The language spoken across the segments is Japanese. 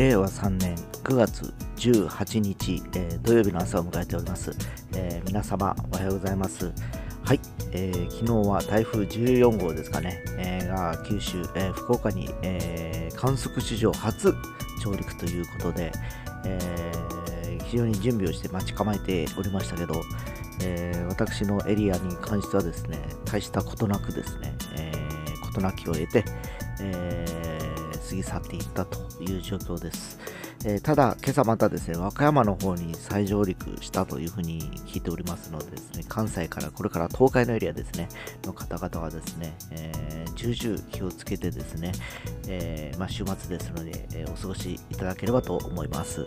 令和3年9月18日、えー、土曜日の朝を迎えております、えー、皆様おはようございます。はい、えー、昨日は台風14号ですかね、えが九州、え福岡に、え観測史上初上陸ということで、え非常に準備をして待ち構えておりましたけど、え私のエリアに関してはですね大したことなくですね、えー事なきを得て、え過ぎ去っていったという状況です。えー、ただ、今朝またですね、和歌山の方に再上陸したというふうに聞いておりますのでですね、関西からこれから東海のエリアですね、の方々はですね、えー、重々気をつけてですね、えー、まあ、週末ですので、えお過ごしいただければと思います。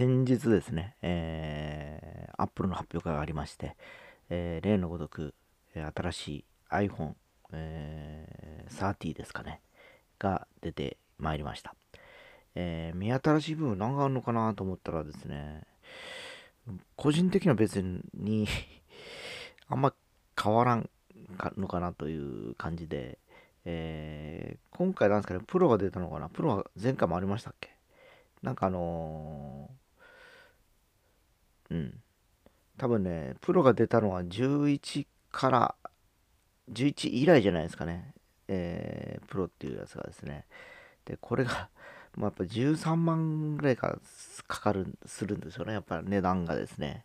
先日ですね、えー、Apple の発表会がありまして、えー、例のごとく、新しい iPhone、えー、30ですかね、が出てまいりました。えー、目新しい部分何があるのかなと思ったらですね、個人的には別に あんま変わらんのかなという感じで、えー、今回なんですかね、プロが出たのかなプロは前回もありましたっけ？なんかあの、うん。多分ね、プロが出たのは11から、11以来じゃないですかね。えー、プロっていうやつがですね。で、これが、まあ、やっぱ13万ぐらいかかかる、するんですよね。やっぱ値段がですね。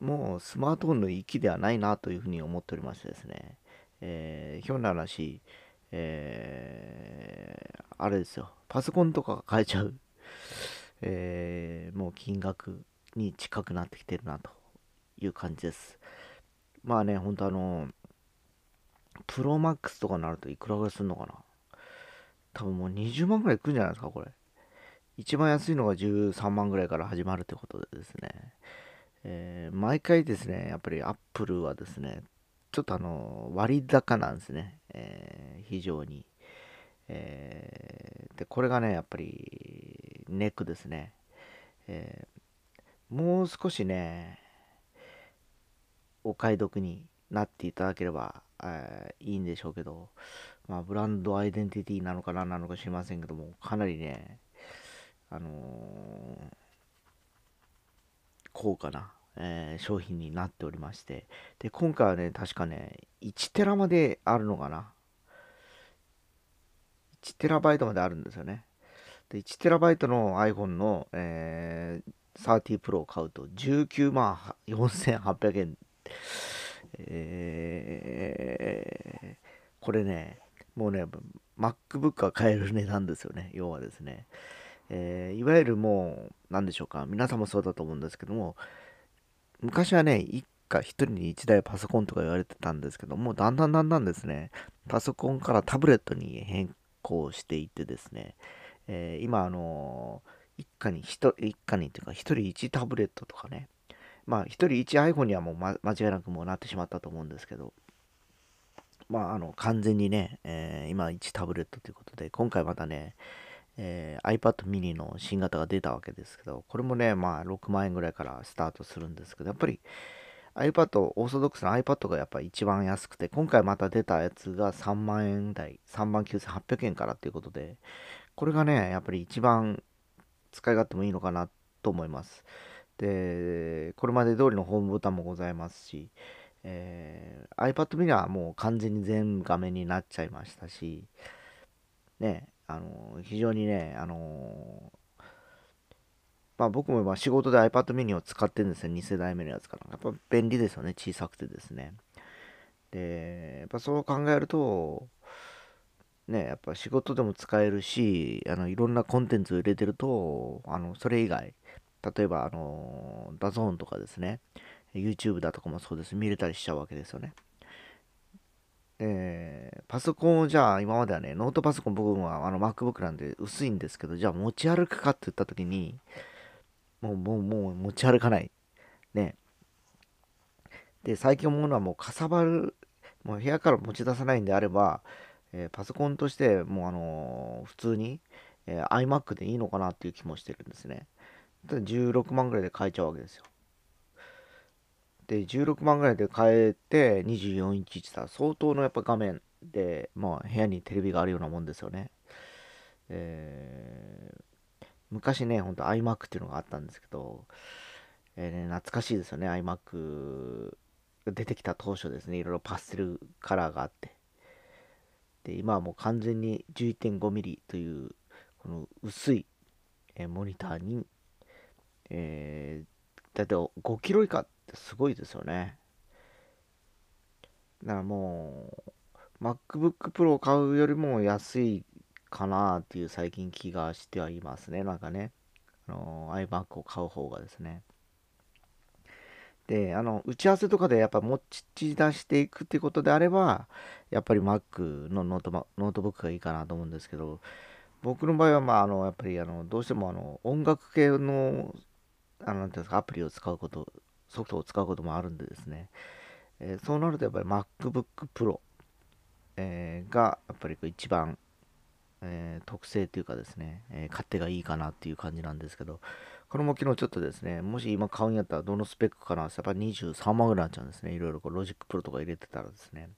もうスマートフォンの域ではないなというふうに思っておりましてですね。えー、ひょんな話、えー、あれですよ。パソコンとかが買えちゃうえー、もう金額に近くなってきてるなという感じです。まあね、ほんとあの、プロマックスとかになるといくらぐらいするのかな多分もう20万ぐらいいくんじゃないですか、これ。一番安いのが13万ぐらいから始まるってことでですね、えー、毎回ですね、やっぱりアップルはですね、ちょっとあの、割高なんですね、えー、非常に。えー、で、これがね、やっぱりネックですね。え、もう少しね、お買い得になっていただければ、えー、いいんでしょうけど、まあ、ブランドアイデンティティなのかななのか知りませんけども、かなりね、あのー、高価な、えー、商品になっておりまして、で、今回はね、確かね、1テラまであるのかな。1TB まであるんですよね。で、1TB の iPhone の、えー、30 Pro を買うと19万4800円。えー、これね、もうね、MacBook が買える値段ですよね、要はですね。えー、いわゆるもう、何でしょうか、皆さんもそうだと思うんですけども、昔はね、一家一人に一台パソコンとか言われてたんですけども、だんだんだんだんですね、パソコンからタブレットに変行していってですね、えー、今、あのー、一家に一、一家にというか、一人一タブレットとかね、まあ、一人一 iPhone にはもう、ま、間違いなくもうなってしまったと思うんですけど、まあ、あの、完全にね、えー、今1タブレットということで、今回またね、えー、iPad mini の新型が出たわけですけど、これもね、まあ、6万円ぐらいからスタートするんですけど、やっぱり、iPad、オーソドックスの iPad がやっぱ一番安くて、今回また出たやつが3万円台、3万9800円からっていうことで、これがね、やっぱり一番使い勝手もいいのかなと思います。で、これまで通りのホームボタンもございますし、えー、iPad mini はもう完全に全画面になっちゃいましたし、ね、あの、非常にね、あのまあ僕も今仕事で iPad mini を使ってるんですよ。2世代目のやつから。やっぱ便利ですよね。小さくてですね。で、やっぱそう考えると、ね、やっぱ仕事でも使えるし、あの、いろんなコンテンツを入れてると、あの、それ以外、例えば、あの、 DAZN とかですね、YouTube だとかもそうです。見れたりしちゃうわけですよね。えー、パソコンをじゃあ今まではね、ノートパソコン僕はあの MacBook なんで薄いんですけど、じゃあ持ち歩くかって言った時に、もう、もう、もう持ち歩かない。ね。で、最近思うのはもうかさばる、もう部屋から持ち出さないんであれば、えー、パソコンとしてもうあの普通に、えー、iMac でいいのかなっていう気もしてるんですね。ただ16万ぐらいで買えちゃうわけですよ。で、16万ぐらいで買えて24インチってさ、相当のやっぱ画面で、まあ部屋にテレビがあるようなもんですよね。えー、昔ね、ほんと iMac っていうのがあったんですけど、えーね、懐かしいですよね、iMac 出てきた当初ですね、いろいろパステルカラーがあって。で、今はもう完全に 11.5mm という、この薄い、え、モニターに、えー、だいたい5キロ以下ってすごいですよね。だからもう、MacBook Pro を買うよりも安いかなっていう最近気がしてはいますね。なんかね、あの iMac を買う方がですね。で、あの、打ち合わせとかでやっぱ持ち出していくってことであれば、やっぱり Mac のノートノートブックがいいかなと思うんですけど、僕の場合は、まあ、あの、やっぱり、あの、どうしても、あの、音楽系の、あの、なんていうんですか、アプリを使うこと、ソフトを使うこともあるんでですね、えー、そうなると、やっぱり MacBook Pro、えー、が、やっぱり一番、えー、特性というかですね、使い勝手がいいかなっていう感じなんですけど、これも昨日ちょっとですね、もし今買うんやったらどのスペックかなやっぱ23万ぐらいになっちゃうんですね。いろいろこう Logic Pro とか入れてたらですね。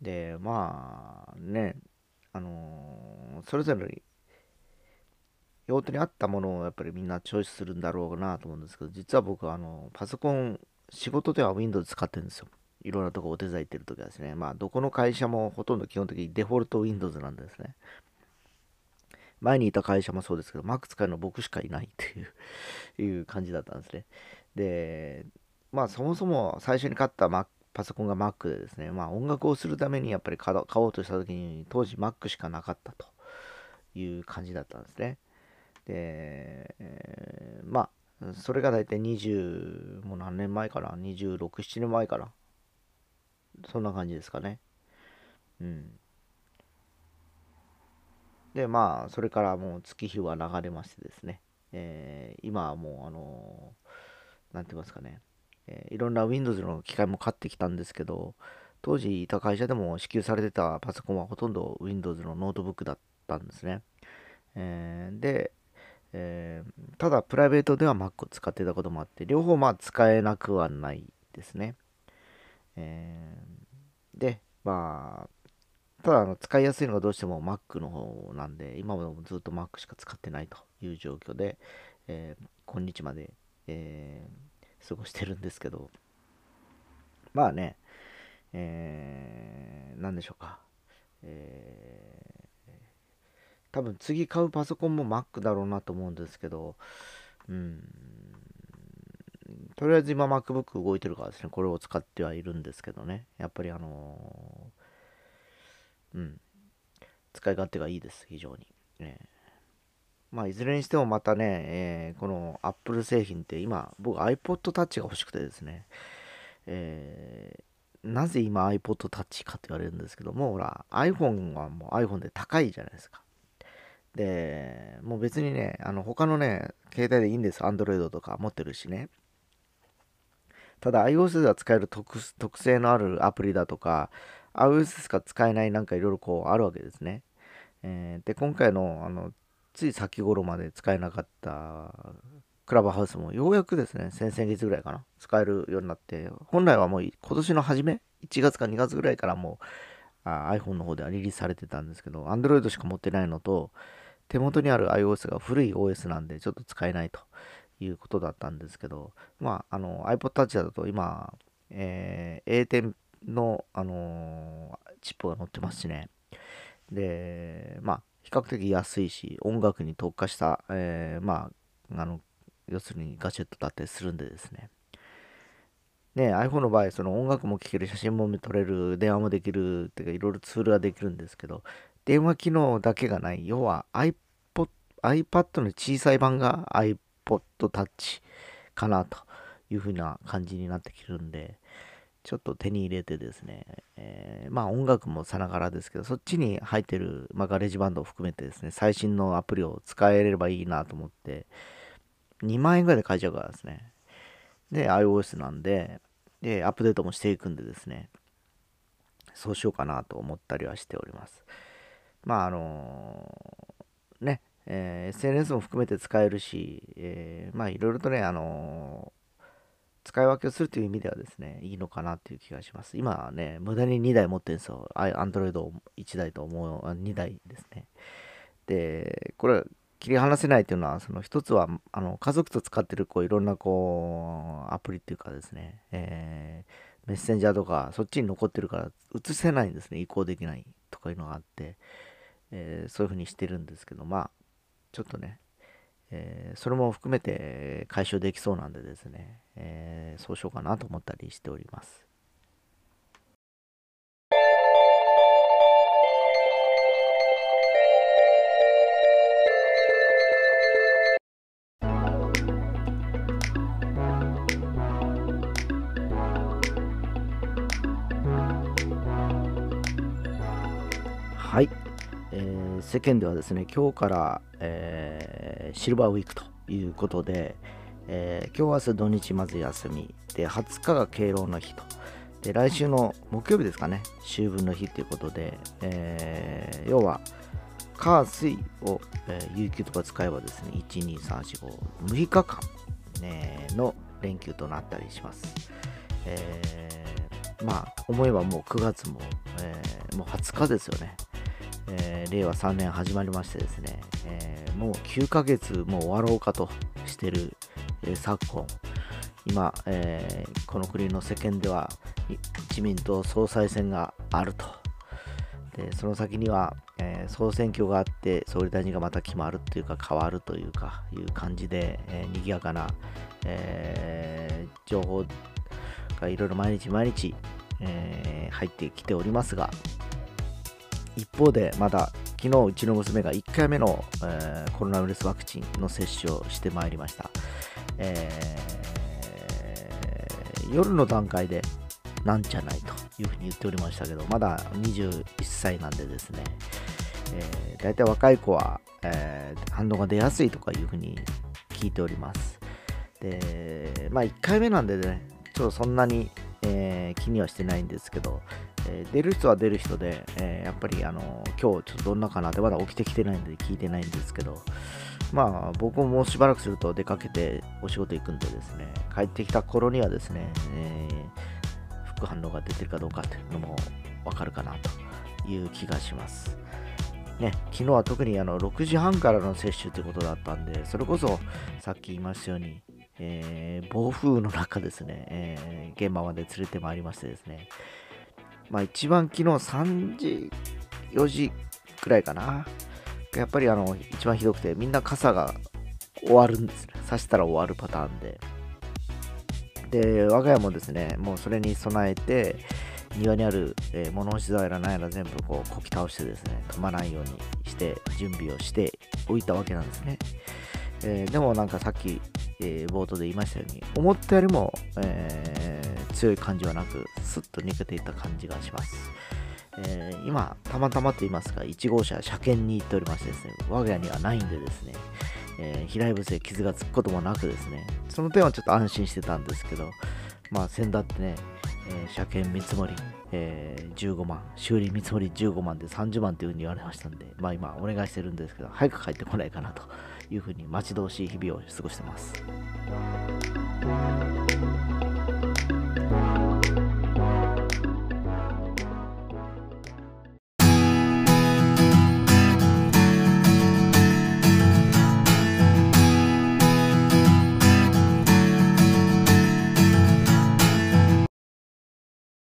で、まあね、あのー、それぞれに用途に合ったものをやっぱりみんなチョイスするんだろうなと思うんですけど、実は僕はあのパソコン、仕事では Windows 使ってるんですよ。いろんなとこお手伝い行ってるときはですね。まあ、どこの会社もほとんど基本的にデフォルト Windows なんですね。前にいた会社もそうですけど、Mac 使えるの僕しかいないっていう いう感じだったんですね。で、まあそもそも最初に買ったパソコンが Mac でですね、まあ音楽をするためにやっぱり買おうとした時に当時 Mac しかなかったという感じだったんですね。で、えー、まあそれが大体20、もう何年前かな ?26、7年前かな？そんな感じですかね。うん。で、まあ、それからもう月日は流れましてですね、えー、今はもう、あのー、なんて言いますかね、えー、いろんな Windows の機械も買ってきたんですけど、当時いた会社でも支給されてたパソコンはほとんど Windows のノートブックだったんですね。えー、で、えー、ただプライベートでは Mac を使ってたこともあって、両方まあ使えなくはないですね。えー、で、まあ、ただあの使いやすいのがどうしても Mac の方なんで、今もずっと Mac しか使ってないという状況で、えー、今日まで、えー、過ごしてるんですけど、まあね、えー、何でしょうか。えー、多分次買うパソコンも Mac だろうなと思うんですけど、うん、とりあえず今 MacBook 動いてるからですね、これを使ってはいるんですけどね、やっぱりあのーうん。使い勝手がいいです、非常に。えー、まあ、いずれにしてもまたね、えー、この Apple 製品って今、僕 iPod Touch が欲しくてですね、えー、なぜ今 iPod Touch かって言われるんですけども、ほら、iPhone はもう iPhone で高いじゃないですか。で、もう別にね、あの他のね、携帯でいいんです。Android とか持ってるしね。ただ iOS では使える特性のあるアプリだとか、iOS しか使えないなんかいろいろこうあるわけですね。えー、で、今回のあのつい先頃まで使えなかったクラブハウスもようやくですね、先々月ぐらいかな、使えるようになって、本来はもう今年の初め、1月か2月ぐらいからもうあ iPhone の方ではリリースされてたんですけど、Android しか持ってないのと、手元にある iOS が古い OS なんでちょっと使えないということだったんですけど、まあ、あの iPod Touch だと今、えー、A10 の、あのー、チップが載ってますしね。で、まあ、比較的安いし、音楽に特化した、えー、まあ、あの、要するにガジェットだったりするんでですね。ね、iPhone の場合、その音楽も聴ける、写真も撮れる、電話もできる、っていうかいろいろツールができるんですけど、電話機能だけがない、要は iPod、iPad の小さい版が iPod Touch かなというふうな感じになってきてるんで、ちょっと手に入れてですね、えー、まあ音楽もさながらですけど、そっちに入ってる、まあ、 GarageBand を含めてですね、最新のアプリを使えればいいなと思って、2万円ぐらいで買えちゃうからですね。で、iOS なんで、で、アップデートもしていくんでですね、そうしようかなと思ったりはしております。まああのね、えー、SNS も含めて使えるし、えー、まあいろいろとね、あの使い分けをするという意味ではですね、いいのかなっていう気がします。今はね、無駄に2台持ってるんですよ。Android 1台と思う、2台ですね。で、これ、切り離せないっていうのは、その一つは、あの、家族と使ってる、こう、いろんな、こう、アプリっていうかですね、えー、メッセンジャーとか、そっちに残ってるから、映せないんですね、移行できないとかいうのがあって、えー、そういうふうにしてるんですけど、まあ、ちょっとね、えー、それも含めて解消できそうなんでですね、えー、そうしようかなと思ったりしております。はい、えー、世間ではですね、今日から、えー、シルバーウィークということで、えー、今日明日土日まず休み、で、20日が敬老の日と、で、来週の木曜日ですかね、秋分の日ということで、えー、要は、火水を、えー、有給とか使えばですね、1、2、3、4、5、6日間、ね、の連休となったりします。えー、まあ、思えばもう9月も、えー、もう20日ですよね。えー、令和3年始まりましてですね、えー、もう9ヶ月もう終わろうかとしてる、えー、昨今、今、えこの国の世間では自民党総裁選があると。でその先には、え総選挙があって総理大臣がまた決まるというか変わるというかいう感じで、えー、賑やかな、え情報がいろいろ毎日毎日、え入ってきておりますが、一方でまだ昨日うちの娘が1回目の、えー、コロナウイルスワクチンの接種をしてまいりました、えー、夜の段階でなんじゃないというふうに言っておりましたけどまだ21歳なんでですね、えー、大体若い子は、えー、反応が出やすいとかいうふうに聞いております。でまあ1回目なんでねちょっとそんなに、えー、気にはしてないんですけど、えー、出る人は出る人で、えー、やっぱりあの今日ちょっとどんなかなってまだ起きてきてないんで聞いてないんですけど、まあ僕ももうしばらくすると出かけてお仕事行くんでですね、帰ってきた頃にはですね、え、副反応が出てるかどうかっていうのもわかるかなという気がします。ね、昨日は特にあの6時半からの接種ということだったんで、それこそさっき言いましたように、えー、暴風の中ですね、えー、現場まで連れてまいりましてですね、まあ一番昨日3時、4時くらいかな。やっぱりあの、一番ひどくて、みんな傘が終わるんですね。刺したら終わるパターンで。で、我が家もですね、もうそれに備えて、庭にある、えー、物干し座やら何やら全部こうこき倒してですね、飛ばないようにして準備をしておいたわけなんですね。えー、でもなんかさっき、えー、冒頭で言いましたように、思ったよりも、え強い感じはなく、スッと抜けていった感じがします。えー、今、たまたまと言いますか、1号車、車検に行っておりましてですね、我が家にはないんでですね、えー、飛来物で傷がつくこともなくですね、その点はちょっと安心してたんですけど、まあ、先だってね、えー、車検見積もり、えー、15万、修理見積もり15万で30万というふうに言われましたんで、まあ今お願いしてるんですけど、早く帰ってこないかなというふうに待ち遠しい日々を過ごしてます。